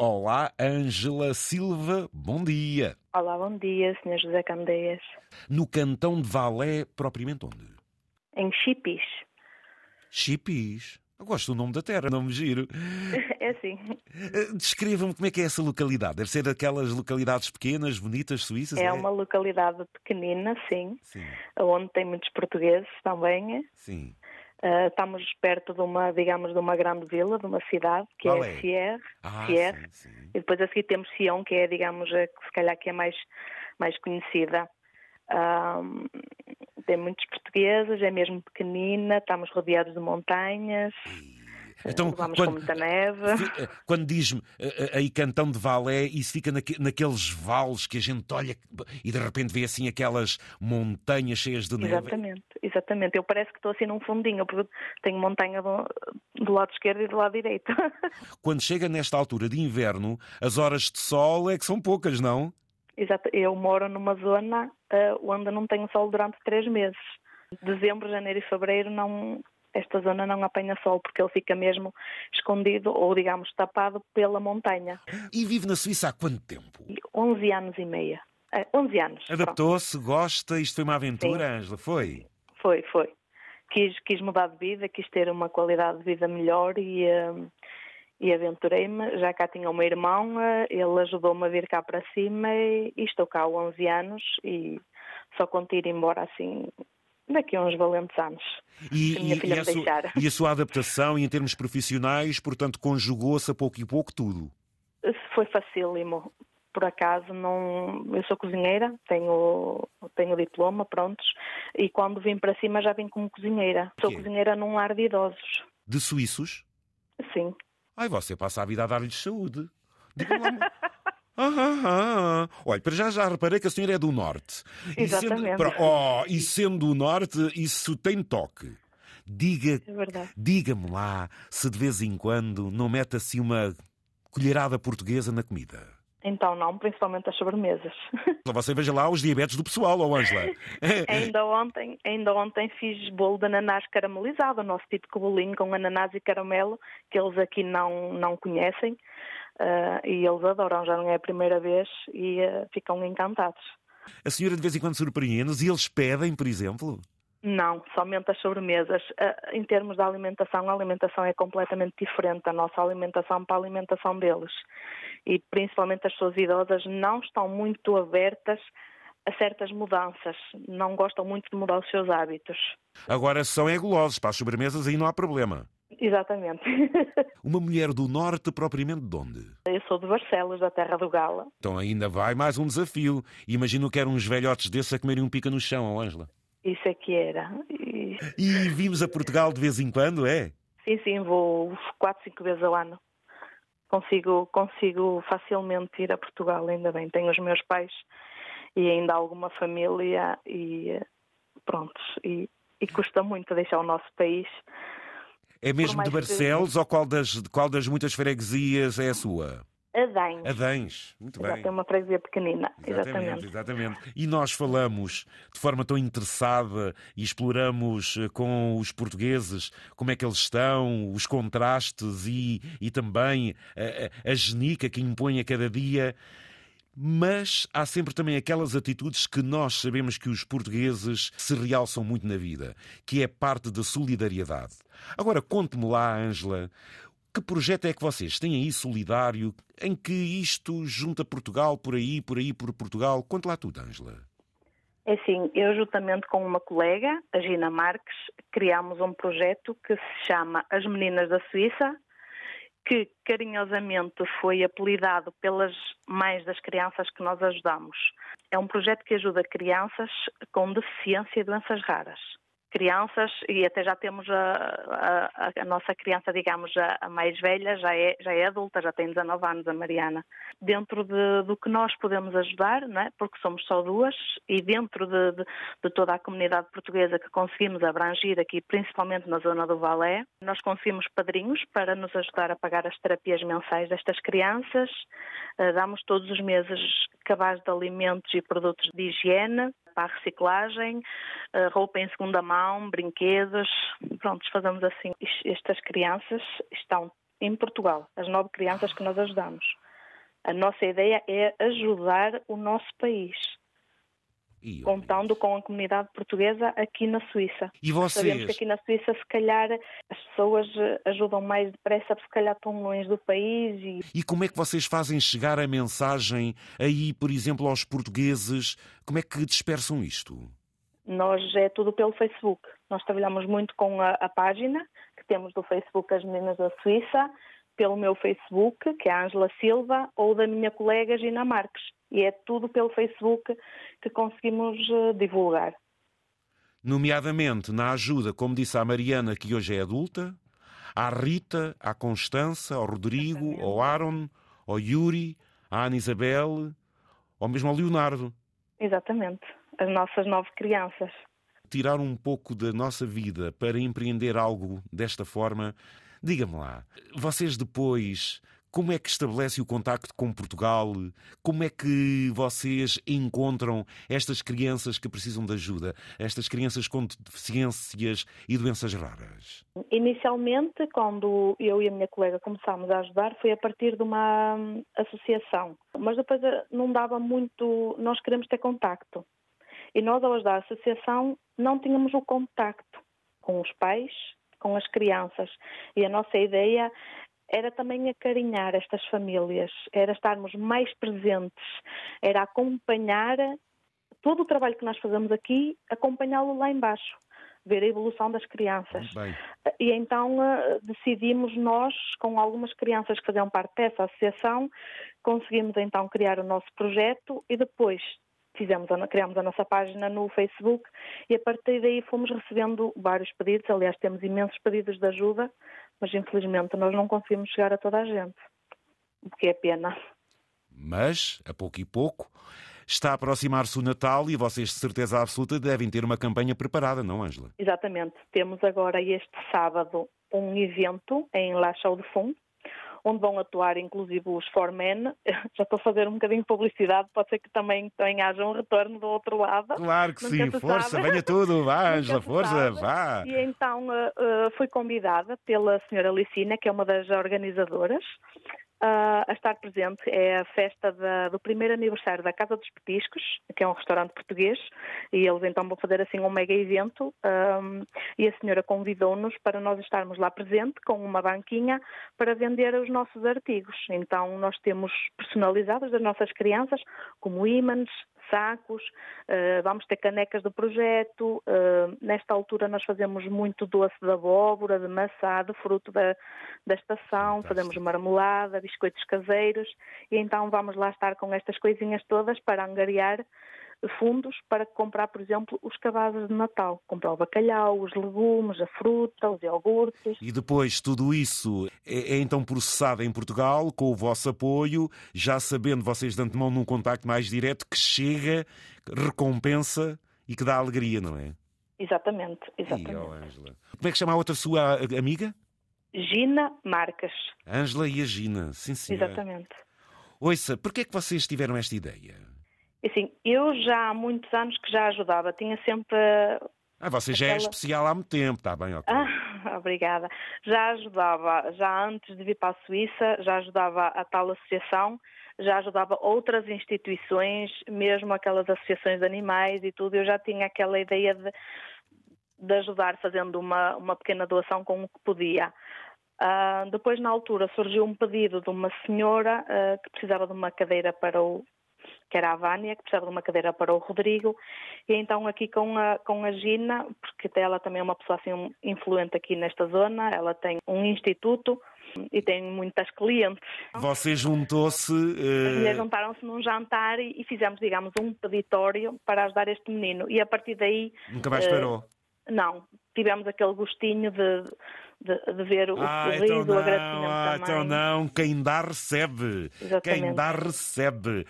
Olá, Ângela Silva, bom dia. Olá, bom dia, Sr. José Candeias. No cantão de Valé, propriamente onde? Em Chipis. Chipis. Eu gosto do nome da terra, não me giro. É assim. Descrevam-me como é que é essa localidade. Deve ser daquelas localidades pequenas, bonitas, suíças? É, é? uma localidade pequenina, sim, sim, onde tem muitos portugueses também. Sim. Uh, estamos perto de uma, digamos, de uma grande vila, de uma cidade, que Qual é, é Sierre, ah, Sierre. Sim, sim. e depois a seguir temos Sion, que é, digamos, a, se calhar que é mais, mais conhecida. Um, tem muitos portugueses, é mesmo pequenina, estamos rodeados de montanhas. Então, Vamos quando, com muita neve. Eh, quando diz-me eh, eh, aí cantão de Valé, isso fica naqueles vales que a gente olha e de repente vê assim aquelas montanhas cheias de neve. Exatamente, exatamente. Eu parece que estou assim num fundinho, porque tenho montanha do, do lado esquerdo e do lado direito. Quando chega nesta altura de inverno, as horas de sol é que são poucas, não? Exato. Eu moro numa zona uh, onde não tenho sol durante três meses. Dezembro, janeiro e fevereiro não, esta zona não apanha sol porque ele fica mesmo escondido ou, digamos, tapado pela montanha. E vive na Suíça há quanto tempo? 11 anos e meia. É, 11 anos. Adaptou-se, gosta? Isto foi uma aventura, Ângela? Foi? Foi, foi. Quis, quis mudar de vida, quis ter uma qualidade de vida melhor e, uh, e aventurei-me. Já cá tinha o meu irmão, uh, ele ajudou-me a vir cá para cima e, e estou cá há 11 anos e só conto ir embora assim daqui a uns valentes anos. E, a, e, e, a sua, e, a sua, adaptação em termos profissionais, portanto, conjugou-se a pouco e pouco tudo? Foi facílimo. Por acaso, não... eu sou cozinheira, tenho, tenho diploma, prontos, e quando vim para cima já vim como cozinheira. Sou cozinheira num lar de idosos. De suíços? Sim. Ai, você passa a vida a dar-lhes saúde. Ah, ah, ah. Olha, para já já reparei que a senhora é do Norte. Exatamente. E sendo, oh, e sendo do Norte, isso tem toque. Diga, é diga-me lá se de vez em quando não mete assim uma colherada portuguesa na comida. Então não, principalmente as sobremesas. Você veja lá os diabetes do pessoal, ó Ângela. ainda, ontem, ainda ontem fiz bolo de ananás caramelizado, o nosso típico bolinho com ananás e caramelo, que eles aqui não, não conhecem. Uh, e eles adoram, já não é a primeira vez e uh, ficam encantados. A senhora de vez em quando surpreende-nos e eles pedem, por exemplo? Não, somente as sobremesas. Uh, em termos de alimentação, a alimentação é completamente diferente da nossa alimentação para a alimentação deles. E principalmente as pessoas idosas não estão muito abertas a certas mudanças, não gostam muito de mudar os seus hábitos. Agora são é gulosos, para as sobremesas aí não há problema. Exatamente. Uma mulher do norte, propriamente de onde? Eu sou de Barcelos, da terra do Gala. Então ainda vai mais um desafio. Imagino que eram uns velhotes desses a comerem um pica no chão, Ângela. Isso é que era. E... e vimos a Portugal de vez em quando, é? Sim, sim, vou quatro, cinco vezes ao ano. Consigo, consigo facilmente ir a Portugal, ainda bem. Tenho os meus pais e ainda alguma família e pronto. E, e custa muito deixar o nosso país é mesmo de Barcelos que... ou qual das, qual das muitas freguesias é a sua? Adães. Adães, muito bem. É uma freguesia pequenina, exatamente, exatamente. Exatamente. E nós falamos de forma tão interessada e exploramos eh, com os portugueses como é que eles estão, os contrastes e, e também a, a, a genica que impõe a cada dia mas há sempre também aquelas atitudes que nós sabemos que os portugueses se realçam muito na vida, que é parte da solidariedade. Agora, conte-me lá, Ângela, que projeto é que vocês têm aí solidário em que isto junta Portugal por aí, por aí, por Portugal? Conte lá tudo, Ângela. É assim, eu juntamente com uma colega, a Gina Marques, criámos um projeto que se chama As Meninas da Suíça, que carinhosamente foi apelidado pelas mães das crianças que nós ajudamos. É um projeto que ajuda crianças com deficiência e doenças raras crianças e até já temos a, a, a nossa criança, digamos, a, a, mais velha, já é, já é adulta, já tem 19 anos, a Mariana. Dentro de, do que nós podemos ajudar, não é? porque somos só duas, e dentro de, de, de, toda a comunidade portuguesa que conseguimos abranger aqui, principalmente na zona do Valé, nós conseguimos padrinhos para nos ajudar a pagar as terapias mensais destas crianças, uh, damos todos os meses cabaz de alimentos e produtos de higiene, para a reciclagem, eh, roupa em segunda mão, brinquedos. Pronto, fazemos assim. Estas crianças estão em Portugal, as nove crianças que nós ajudamos. A nossa ideia é ajudar o nosso país. E, contando com a comunidade portuguesa aqui na Suíça. E vocês? Sabemos que aqui na Suíça, se calhar, as pessoas eh, ajudam mais depressa, porque se calhar estão longe do país. E... e como é que vocês fazem chegar a mensagem aí, por exemplo, aos portugueses? Como é que dispersam isto? Nós é tudo pelo Facebook. Nós trabalhamos muito com a, a página que temos do Facebook As Meninas da Suíça, pelo meu Facebook, que é a Ângela Silva, ou da minha colega Gina Marques. E é tudo pelo Facebook que conseguimos uh, divulgar. Nomeadamente na ajuda, como disse a Mariana, que hoje é adulta, à Rita, à Constança, ao Rodrigo, Exatamente. ao Aaron, ao Yuri, à Ana Isabel, ou mesmo ao Leonardo. Exatamente, as nossas nove crianças. Tirar um pouco da nossa vida para empreender algo desta forma Diga-me lá, vocês depois como é que estabelece o contacto com Portugal? Como é que vocês encontram estas crianças que precisam de ajuda? Estas crianças com deficiências e doenças raras? Inicialmente, quando eu e a minha colega começámos a ajudar, foi a partir de uma hum, associação. Mas depois eh, não dava muito. Nós queremos ter contacto. E nós, ao ajudar a associação, não tínhamos o contacto com os pais com as crianças. E a nossa ideia era também acarinhar estas famílias, era estarmos mais presentes, era acompanhar todo o trabalho que nós fazemos aqui, acompanhá-lo lá embaixo, ver a evolução das crianças. E então eh, decidimos nós, com algumas crianças que faziam parte dessa associação, conseguimos então criar o nosso projeto e depois fizemos, criámos a nossa página no Facebook e a partir daí fomos recebendo vários pedidos. Aliás, temos imensos pedidos de ajuda, mas infelizmente nós não conseguimos chegar a toda a gente, o que é pena. Mas, a pouco e pouco, está a aproximar-se o Natal e vocês, de certeza absoluta, devem ter uma campanha preparada, não, Ângela? Exatamente. Temos agora este sábado um evento em La Chaux de Fonds, onde vão atuar inclusive os Foremen. Já estou a fazer um bocadinho de publicidade, pode ser que também, também haja um retorno do outro lado. Claro que sim, força, sabe. venha tudo, vá, Angela, força, vá. E então uh, fui convidada pela senhora Licina, que é uma das organizadoras, Uh, a estar presente é a festa da, do primeiro aniversário da Casa dos Petiscos, que é um restaurante português, e eles então vão fazer assim um mega evento um, e a senhora convidou-nos para nós estarmos lá presente com uma banquinha para vender os nossos artigos. Então nós temos personalizados das nossas crianças, como ímãs, sacos, uh, vamos ter canecas do projeto. Uh, nesta altura nós fazemos muito doce de abóbora, de maçã, de fruto da, da estação, fazemos marmelada, biscoitos caseiros e então vamos lá estar com estas coisinhas todas para angariar fundos para comprar, por exemplo, os cabazes de Natal. Comprar o bacalhau, os legumes, a fruta, os iogurtes. E depois tudo isso é, é, então processado em Portugal com o vosso apoio, já sabendo vocês de antemão num contacto mais direto que chega, recompensa e que dá alegria, não é? Exatamente, exatamente. E, oh, Como é que chama a outra sua amiga? Gina Marques. Ângela e a Gina, sim, sim. Exatamente. Ouça, porquê é que vocês tiveram esta ideia? Assim, eu já há muitos anos que já ajudava, tinha sempre. Ah, você já é especial há muito tempo, está bem, ok. Ah, obrigada. Já ajudava, já antes de vir para a Suíça, já ajudava a tal associação, já ajudava outras instituições, mesmo aquelas associações de animais e tudo. Eu já tinha aquela ideia de, de ajudar fazendo uma, uma pequena doação com o que podia. Uh, depois, na altura, surgiu um pedido de uma senhora uh, que precisava de uma cadeira para o, que era a Vânia, que precisava de uma cadeira para o Rodrigo, e então aqui com a, com a Gina, porque ela também é uma pessoa assim influente aqui nesta zona, ela tem um instituto e tem muitas clientes. Você juntou-se... Uh... juntaram-se num jantar e, e, fizemos, digamos, um peditório para ajudar este menino, e a partir daí... Nunca mais esperou? Uh, não, tivemos aquele gostinho de de, de ver o ah, sorriso, então não, o agradecimento ah, também. Então não, quem dá recebe. Exatamente. Quem dá recebe.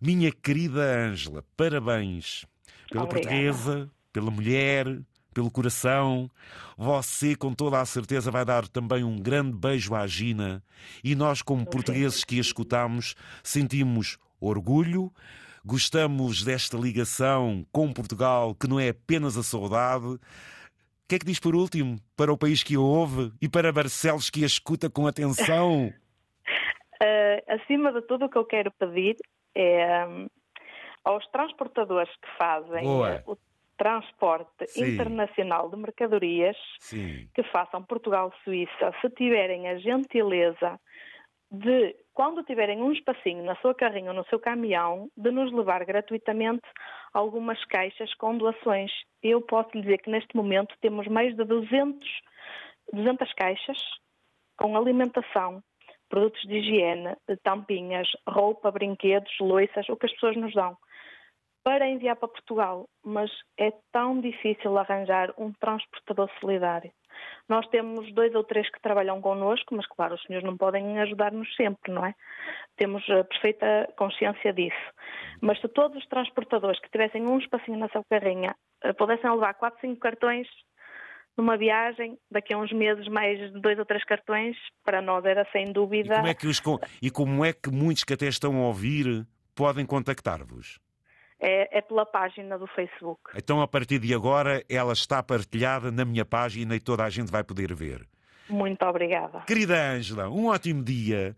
Minha querida Ângela, parabéns pela Obrigada. portuguesa, pela mulher, pelo coração. Você, com toda a certeza, vai dar também um grande beijo à Gina. E nós, como portugueses que a escutamos, sentimos orgulho. Gostamos desta ligação com Portugal, que não é apenas a saudade, que é que diz por último para o país que a ouve e para Barcelos que a escuta com atenção? Uh, acima de tudo, o que eu quero pedir é um, aos transportadores que fazem Boa. o transporte Sim. internacional de mercadorias Sim. que façam Portugal-Suíça, se tiverem a gentileza de, quando tiverem um espacinho na sua carrinha ou no seu caminhão, de nos levar gratuitamente algumas caixas com doações. Eu posso lhe dizer que neste momento temos mais de 200, 200 caixas com alimentação, produtos de higiene, tampinhas, roupa, brinquedos, loiças, o que as pessoas nos dão para enviar para Portugal, mas é tão difícil arranjar um transportador solidário. Nós temos dois ou três que trabalham connosco, mas claro, os senhores não podem ajudar-nos sempre, não é? Temos a perfeita consciência disso. Mas se todos os transportadores que tivessem um espacinho na sua carrinha eh, pudessem levar quatro, cinco cartões numa viagem, daqui a uns meses mais dois ou três cartões, para nós era sem dúvida. E como é que, os, e como é que muitos que até estão a ouvir podem contactar-vos? É, é, pela página do Facebook. Então, a partir de agora, ela está partilhada na minha página e toda a gente vai poder ver. Muito obrigada. Querida Ângela, um ótimo dia.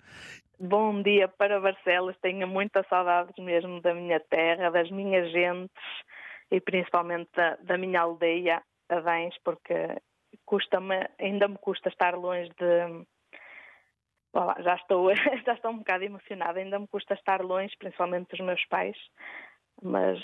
Bom dia para Barcelos. Tenho muitas saudades mesmo da minha terra, das minhas gentes e principalmente da, da minha aldeia, Adães, porque custa-me, ainda me custa estar longe de, já estou, já estou um bocado emocionada, ainda me custa estar longe, principalmente dos meus pais, mas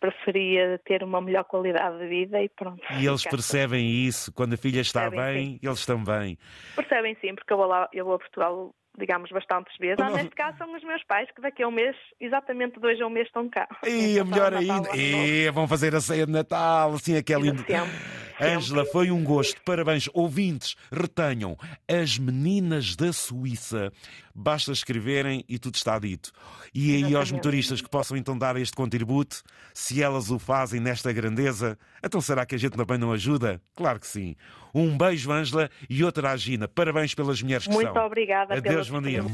preferia ter uma melhor qualidade de vida e pronto. E eles percebem isso, quando a filha está percebem, bem, sim. eles estão bem. Percebem sim, porque eu vou, lá, eu vou a Portugal digamos, bastantes vezes. Ah, neste caso são os meus pais, que daqui a um mês, exatamente dois a um mês, estão cá. E melhor ainda, e vão fazer a ceia de Natal, assim, aquela. Ângela, foi um gosto. Parabéns. Ouvintes, retenham as meninas da Suíça. Basta escreverem e tudo está dito. E aí aos motoristas que possam então dar este contributo, se elas o fazem nesta grandeza, então será que a gente também não ajuda? Claro que sim. Um beijo, Ângela, e outra à Gina. Parabéns pelas mulheres que Muito são. obrigada. Adeus, bom dia.